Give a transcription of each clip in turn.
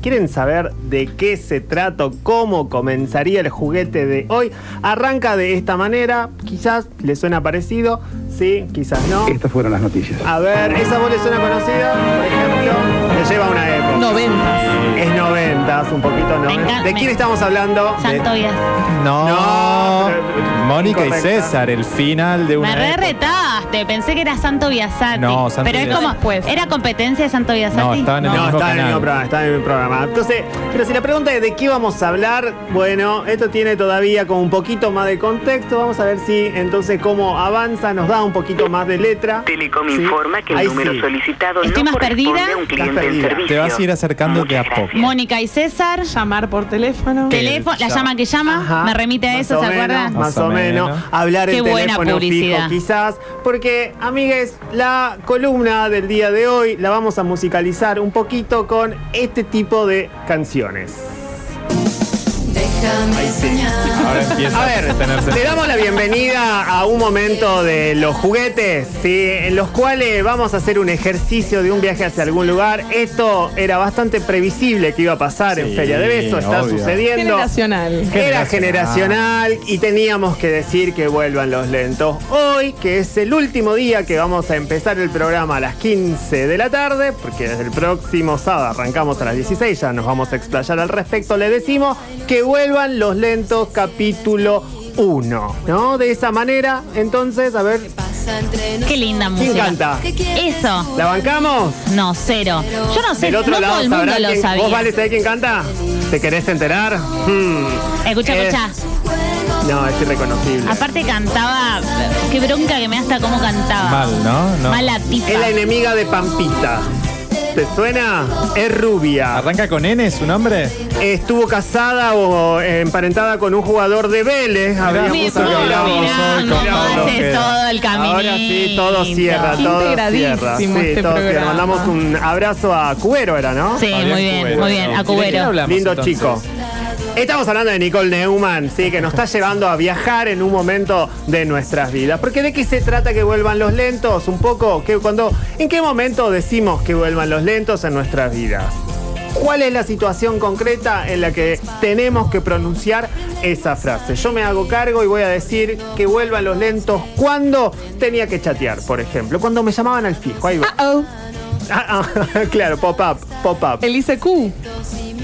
¿Quieren saber de qué se trata, cómo comenzaría el juguete de hoy? Arranca de esta manera, quizás le suena parecido, sí, quizás no. Estas fueron las noticias. A ver, ¿esa voz le suena conocida? Por ejemplo, le lleva una época. Noventas. Es noventas, un poquito noventas. ¿De me- quién estamos hablando? Santo Díaz. No, No, pero- Mónica y. César, el final de una. Me re época. retaste, pensé que era Santo Biasati. No, Santo Pero es como, Después. ¿era competencia de Santo Biasati? No, estaba en el No, mismo está en el canal. mismo programa, está en el mismo programa. Entonces, pero si la pregunta es de qué vamos a hablar, bueno, esto tiene todavía como un poquito más de contexto. Vamos a ver si entonces cómo avanza, nos da un poquito más de letra. Telecom Sí. informa que el Ahí número sí. solicitado Estoy no más corresponde perdida. a un cliente Estás en perdida. servicio. Te vas a ir acercando de a poco. Mónica y César. Llamar por teléfono. Teléfono, la llama que llama, Ajá, me remite a más eso, ¿se menos, acuerdan? Más o menos. Hablar Qué el buena teléfono publicidad. fijo quizás. Porque, amigues, la columna del día de hoy la vamos a musicalizar un poquito con este tipo de canciones. Ahora empieza A ver, le damos la bienvenida a un momento de los juguetes, ¿sí? en los cuales vamos a hacer un ejercicio de un viaje hacia algún lugar. Esto era bastante previsible que iba a pasar en Sí, Feria de Beso, está obvio. sucediendo. Generacional. Era Generacional. generacional y teníamos que decir que vuelvan los lentos. Hoy, que es el último día que vamos a empezar el programa a las 15 de la tarde, porque desde el próximo sábado arrancamos a las 16, ya nos vamos a explayar al respecto, le decimos que vuelvan los lentos capítulo 1, ¿no? De esa manera, entonces, a ver, Qué linda ¿quién música. canta? Eso. ¿La bancamos? No, cero. Yo no sé, Del otro no lado todo el mundo lo sabía. ¿Vos, Vale, sabés quién canta? ¿Te querés enterar? Hmm. Escucha, Es- escucha. No, es irreconocible. Aparte cantaba, qué bronca que me hasta cómo cantaba. Mal, ¿no? No. Mala tipa. Es la enemiga de Pampita. ¿Te suena? Es rubia. ¿Arranca con N su nombre? Estuvo casada o emparentada con un jugador de Vélez. Habíamos Mirá, todo el camino. Ahora sí, todo cierra, todo cierra. Sí, este todo cierra. Mandamos un abrazo a Cubero, ¿era, no? Sí, Fabián muy bien, Cubero. muy bien. A ¿Y de quién Cubero. Lindo entonces? chico. Estamos hablando de Nicole Neumann, sí, que nos está llevando a viajar en un momento de nuestras vidas. Porque de qué se trata que vuelvan los lentos, un poco, que cuando, ¿en qué momento decimos que vuelvan los lentos en nuestras vidas? ¿Cuál es la situación concreta en la que tenemos que pronunciar esa frase? Yo me hago cargo y voy a decir que vuelvan los lentos cuando tenía que chatear, por ejemplo, cuando me llamaban al fijo. Ahí va. Oh, Ah, ah, claro, pop-up, pop-up. el ICQ.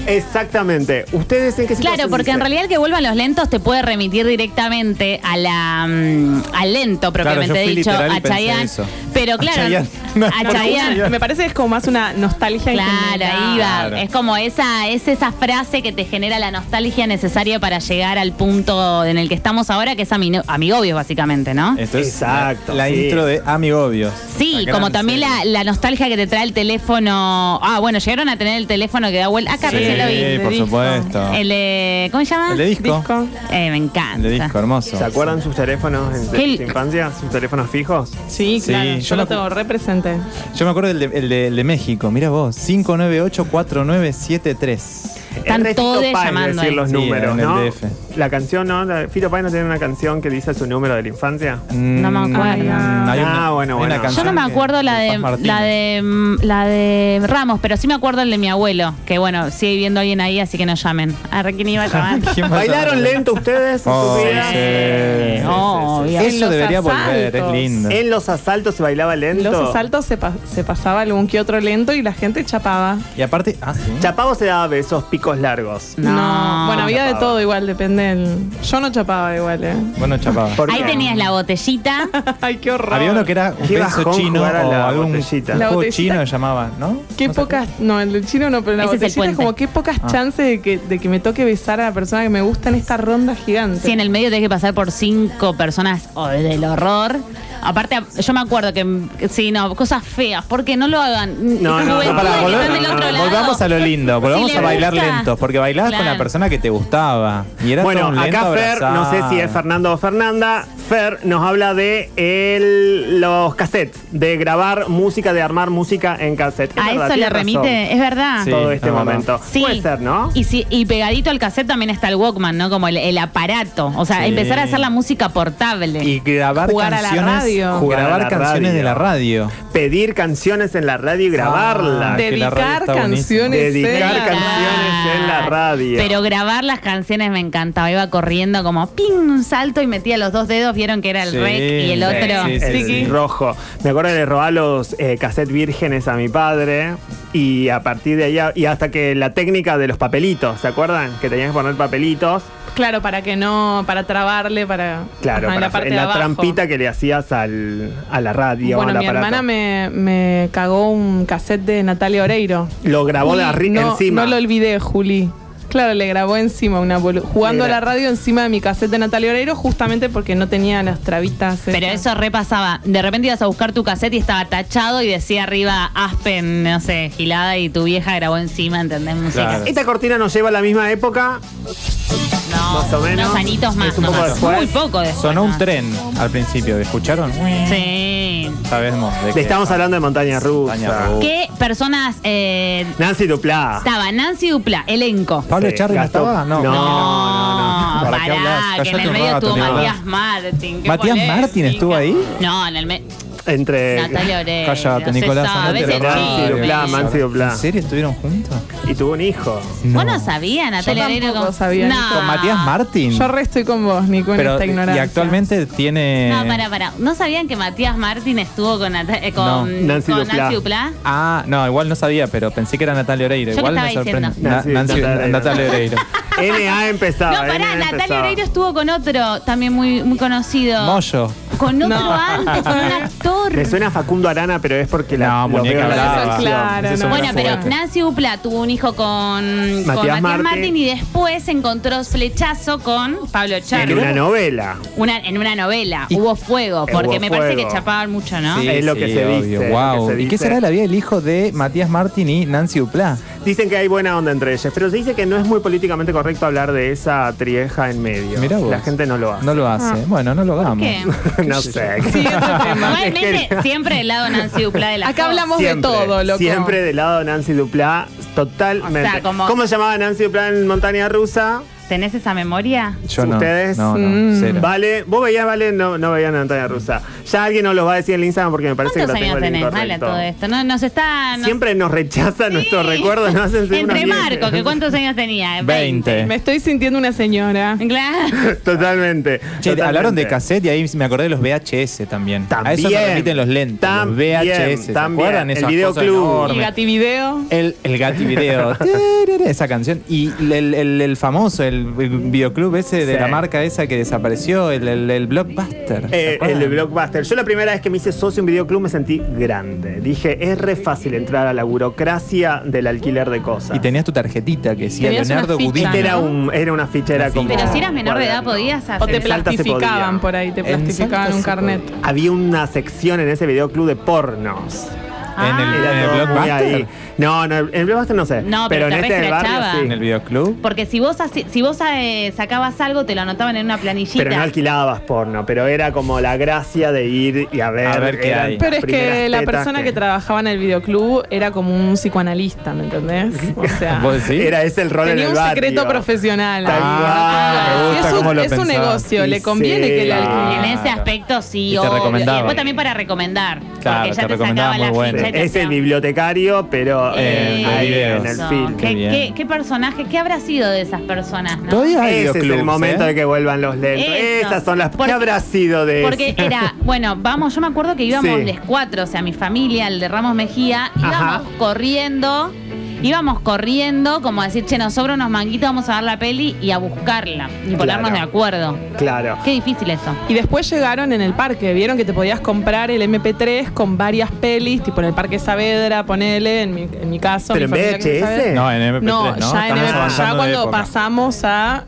Exactamente. ¿Ustedes en qué situación Claro, porque en dicen? realidad el que vuelvan los lentos te puede remitir directamente a la mm, al lento propiamente yo fui dicho, literal y a pensé Chayanne. eso. Pero claro, Chayanne. a Chayanne. Me parece que es como más una nostalgia en Claro, general. ahí va. Claro. Es como esa, es esa frase que te genera la nostalgia necesaria para llegar al punto en el que estamos ahora, que es ami- amigobios, básicamente, ¿no? Esto es Exacto, La, la sí. intro de Amigobios. Sí, La como gran también serie. la, la nostalgia que te trae el teléfono. Ah, bueno, llegaron a tener el teléfono que da vuelta. Acá Sí, recién lo vi. por disco. supuesto. El de. ¿Cómo se llama? El de disco. Disco. Eh, me encanta. El de disco, hermoso. ¿Se acuerdan sus teléfonos en- de ¿Qué- su infancia? ¿Sus teléfonos fijos? Sí, Sí, claro. yo yo lo tengo represente. Yo me acuerdo del de, el de- el de México. Mira vos, 598-4973. Están todos llamando decir ahí. los Sí, números, en el ¿no? DF. La canción, ¿no? Fito Páez no tiene una canción que dice su número de la infancia. No me acuerdo. Mm, hay Ah, bueno, hay una bueno. Yo canción no me que- acuerdo la de, Paz Martínez. la de mm, la de Ramos, pero sí me acuerdo el de mi abuelo, que bueno, sigue viviendo alguien ahí, así que no llamen. A ver quién iba a llamar. ¿Quién va a ¿Bailaron saber? lento ustedes en Oh, su vida? sí. Obvio. En Eso los debería volver, es asaltos. lindo. En los asaltos se bailaba lento. Los asaltos se, pa- se pasaba algún que otro lento y la gente chapaba. Y aparte, ah, sí. Chapavo se daba besos picos largos. No. Bueno, había de todo igual, depende Yo no chapaba igual, ¿eh? Bueno, chapaba. ¿Por Ahí qué? tenías la botellita. Ay, qué horror. Había uno que era un Qué beso bajón chino jugar a o la algún botellita. La juego botellita. chino que llamaba, ¿no? Qué ¿No se pocas... No, el del chino no, pero la Ese es el botellita es, puente. como qué pocas Ah. chances de que, de que me toque besar a la persona que me gusta en esta ronda gigante. Sí, en el medio tenés que pasar por cinco personas oh, del horror. Aparte, yo me acuerdo que, sí, no, cosas feas, porque no lo hagan. No, no, Juventud no, pará, que volvemos- están del no, otro no, lado. Volvamos a lo lindo, volvamos Si a le bailar gusta. lentos, porque bailabas con Claro. la persona que te gustaba. Y era Bueno, un lento acá Fer, no sé si es. Fernando o Fernanda, Fer nos habla de el- los cassettes, de grabar música, de armar música en cassette. Es A verdad, eso le remite, razón es verdad. Sí. todo este es verdad. momento. Sí. Puede ser, ¿no? Y, si- y pegadito al cassette también está el Walkman, ¿no? Como el, el aparato. O sea, Sí. empezar a hacer la música portable. Y grabar Jugar a la canciones radio. Jugar a Grabar la canciones radio. de la radio. Pedir canciones en la radio y grabarlas. Ah, radio Dedicar canciones en Dedicar la canciones en la radio. Pero grabar las canciones me encantaba. Iba corriendo como ping, un salto y metía los dos dedos. Vieron que era el Sí, rec y el sí, otro. sí, el sí. rojo. Me acuerdo de robar los eh, cassettes vírgenes a mi padre y a partir de allá, y hasta que la técnica de los papelitos, ¿se acuerdan? Que tenías que poner papelitos. Claro, para que no, para trabarle, para Claro, ajá, en para la parte en de la abajo. trampita que le hacías al, a la radio. Bueno, mi aparato. hermana me, me cagó un cassette de Natalia Oreiro. Lo grabó de Juli, arri- no, encima. No lo olvidé, Juli. Claro, le grabó encima una jugando a la radio encima de mi cassette de Natalia Oreiro, justamente porque no tenía las trabitas. Pero esas. eso repasaba. De repente ibas a buscar tu cassette y estaba tachado y decía arriba Aspen, no sé, gilada y tu vieja grabó encima, ¿entendés? Música. Claro. Esta cortina nos lleva a la misma época. Más o menos. Unos añitos más. Es un poco nomás. después. Muy poco después. Sonó un tren al principio, ¿escucharon? Sí. Sabemos de Le qué. estamos hablando de montaña rusa. Montaña rusa. ¿Qué personas eh, Nancy Duplá. estaba? Nancy Dupla, elenco. ¿Pablo Sí, Echarri no Gastón- estaba? No. No, no, no. ¿Para qué hablas? pará, que en el un medio rato, estuvo Nicolás. Matías Martín. qué ¿Matías polémica. Martín estuvo ahí? No, en el medio. Entre Natalia Oreiro. Cállate, Nicolás. andate ese a la Nancy radio. Duplá, Nancy Duplá. ¿En serio estuvieron juntos? Y tuvo un hijo. ¿Vos no sabías, Natalia Yo Oreiro? tampoco con- sabía, No. ¿Con Matías Martín? Yo re estoy con vos, Nico, en Pero, esta ignorancia. y actualmente tiene... No, para, para. ¿No sabían que Matías Martín estuvo con, Nata- eh, con, No. Nancy con Duplá. Nancy Duplá? Ah, no, igual no sabía, pero pensé que era Natalia Oreiro. Yo igual me estaba sorprende. diciendo. Na- Nancy- Nancy- Natalia Oreiro. Natalia Oreiro. NA empezaba. No, pará, NA Natalia empezaba. Oreiro estuvo con otro también muy, muy conocido. Moyo. Con otro No. antes, con un actor. Me suena a Facundo Arana, pero es porque la No, muñeca en brava. Claro, no. Bueno, pero. Nancy Dupla tuvo un hijo con con Matías, Martín. Martín. y después encontró flechazo con Pablo En Charri. una novela. Una- en una novela. Y- Hubo fuego, porque hubo me parece que chapaban mucho, ¿no? Es lo que se dice, es lo Wow. que se ¿Y qué dice. será la vida del hijo de Matías Martín y Nancy Duplá? Dicen que hay buena onda entre ellas, pero se dice que no es muy políticamente correcto hablar de esa trieja en medio. Mirá vos. La gente no lo hace. No lo hace. Bueno, no lo hagamos. qué? no sé. Igualmente, siempre del lado Nancy Dupla de la Acá hablamos de todo, loco. Siempre del lado de Nancy Duplá, totalmente. O sea, como- ¿Cómo se llamaba Nancy Duplá en Montaña Rusa? ¿Tenés esa memoria? Yo no. ¿Ustedes? No, no, Mm. cero. Vale, vos veías, Vale, no, no veían a Montaña Rusa. Ya alguien nos lo va a decir en el Instagram porque me parece que ¿Cuántos lo tengo años en el tenés, Mala, incorrecto. todo esto? No, nos está... nos- Siempre nos rechaza Sí. nuestros recuerdos, nos hacen Entre. Marco, que ¿cuántos años tenía? Veinte. Me estoy sintiendo una señora. Claro. Totalmente. Che, totalmente. hablaron de cassette y ahí me acordé de los VHS también. A eso me También. remiten los lentes. También, los VHS. ¿se también. acuerdan? El videoclub. enormes. Gativideo. El, el Gatti Video. Tereré, esa canción. Y el, el- el famoso, el videoclub ese de Sí. la marca esa que desapareció, el, el- el Blockbuster. ¿se Eh, el Blockbuster. Yo la primera vez que me hice socio en videoclub me sentí grande. Dije, es re fácil entrar a la burocracia del alquiler de cosas. Y tenías tu tarjetita que decía Leonardo Budino. Este era, un, era una ficha, era Una como... Pero si eras menor de edad, podías hacer... O te plastificaban por ahí, te plastificaban un carnet. Había una sección en ese videoclub de pornos. En el, Ah. Era en el todo muy Blockbuster. ahí. No, no, en el Blockbuster no sé. No, pero en te este del barrio. En el videoclub. Porque si vos haci- si vos eh, sacabas algo, te lo anotaban en una planillita. Pero no alquilabas porno, pero era como la gracia de ir y a ver, A ver qué eran hay. Pero es que primeras la tetas persona que... trabajaba en el videoclub era como un psicoanalista, ¿me entendés? O sea, ¿Vos decís? Era ese el rol en tenía el un barrio. secreto profesional. Tal Ah, cual. me Y gusta es un, cómo lo es un pensás. negocio, Y le conviene sí. que le En alquilen. ese aspecto sí, Y te obvio. recomendaba. Y después también para recomendar. Claro, porque ya te te, recomendaba sacaba muy la bueno. ficha Es el bibliotecario, pero Eh, eh, ahí en el film. ¿Qué, Qué bien. qué- qué personaje? ¿Qué habrá sido de esas personas? no? Todavía hay Ese es el momento ¿eh? de que vuelvan los lentos. Eso. Esas son las. Porque- ¿Qué habrá sido de Porque eso? era, bueno, vamos, yo me acuerdo que íbamos Sí. los cuatro, o sea, mi familia, el de Ramos Mejía, íbamos Ajá. corriendo, íbamos corriendo, como a decir, che, nos sobra unos manguitos, vamos a ver la peli y a buscarla y ponernos Claro. de acuerdo. Claro. Qué difícil eso. Y después llegaron en el parque, vieron que te podías comprar el MP3 con varias pelis, tipo en el Parque Saavedra, ponele, en mi, en mi caso. ¿Pero mi en VHS? No, en MP3, No, ¿no? ya en Estamos MP3, avanzando ya de cuando pasamos a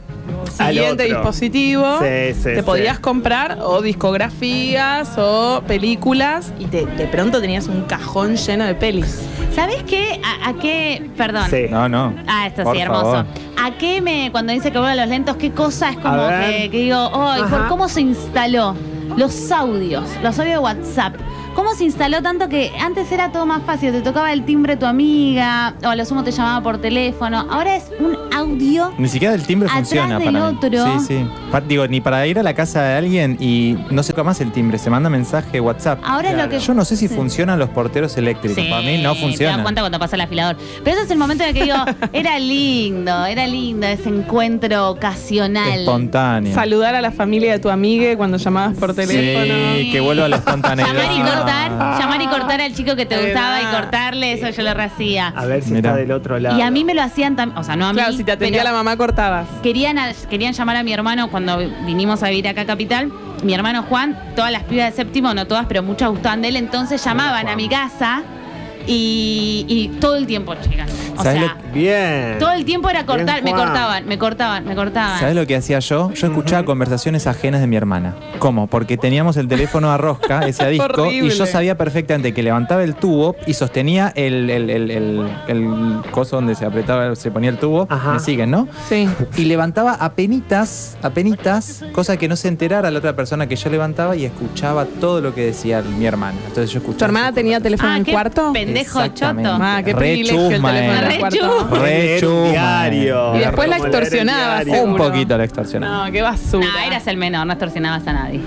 siguiente dispositivo, Sí, sí, te sí. podías comprar o discografías o películas y te- de pronto tenías un cajón lleno de pelis. ¿Sabés qué? ¿A, a qué? Perdón. Sí. No, no. Ah, esto Por sí, hermoso. favor. ¿A qué me, cuando dice que vuelve a los lentos, qué cosa es como que, que digo. ¿por cómo se instaló? Los audios, los audios de WhatsApp. Cómo se instaló tanto que antes era todo más fácil, te tocaba el timbre tu amiga, o a lo sumo te llamaba por teléfono. Ahora es un audio. Ni siquiera el timbre Atrás funciona del para mí. otro. Sí, sí. Pa- Digo, ni para ir a la casa de alguien y no se más el timbre, se manda mensaje WhatsApp. Ahora es lo que. Yo no sé si Sí. funcionan los porteros eléctricos. Sí, Para mí no Te das funciona. cuenta cuando pasa el afilador. Pero ese es el momento en el que digo, era lindo, era lindo ese encuentro ocasional. Espontáneo. Saludar a la familia de tu amiga cuando llamabas por teléfono. Sí, que vuelva a la espontaneidad. Llamar y cortar, llamar y cortar al chico que te gustaba y cortarle, eso yo lo hacía. A ver si Mirá. está del otro lado. Y a mí me lo hacían también, o sea, no a mí. Claro, si te atendía pero la mamá, cortabas. Querían, a- querían llamar a mi hermano cuando vinimos a vivir acá a Capital. Mi hermano Juan, todas las pibas de séptimo, no todas, pero muchas gustaban de él, entonces llamaban a mi casa y, y todo el tiempo, chicas. O ¿Sabes sea, Bien. todo el tiempo era cortar, Bien, me cortaban, me cortaban, me cortaban. ¿Sabes lo que hacía yo? Yo escuchaba conversaciones ajenas de mi hermana. ¿Cómo? Porque teníamos el teléfono a rosca, ese a disco, y yo sabía perfectamente que levantaba el tubo y sostenía el, el, el, el- el coso donde se apretaba, se ponía el tubo. Ajá. ¿Me siguen, no? Sí. Y levantaba apenitas, apenitas, cosa que no se enterara la otra persona que yo levantaba y escuchaba todo lo que decía mi hermana. Entonces yo escuchaba. ¿Tu hermana tenía teléfono Ah, en el qué cuarto? pendejo Exactamente. choto. Ah, qué Re privilegio el chusma, teléfono en Re el cuarto. chusma. Re Leer un chusma, diario. Y después la extorsionabas. Un poquito la extorsionaba. No, qué basura. No, eras el menor, no extorsionabas a nadie.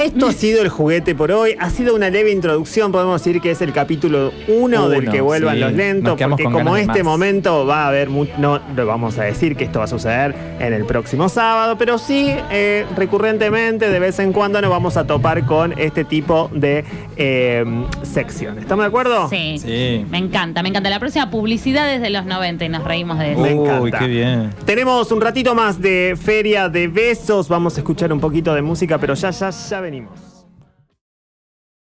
Esto ha sido el juguete por hoy. Ha sido una leve introducción. Podemos decir que es el capítulo uno del Uno, que vuelvan sí. los lentos. Porque como este más. momento va a haber no lo vamos a decir que esto va a suceder en el próximo sábado, pero sí eh, recurrentemente, de vez en cuando, nos vamos a topar con este tipo de eh, secciones. ¿Estamos de acuerdo? Sí. Sí. Me encanta, me encanta. La próxima publicidad es de los 90 y nos reímos de eso. Me Uy, encanta. qué bien. Tenemos un ratito más de feria de besos. Vamos a escuchar un poquito de música, pero ya, ya, ya venimos.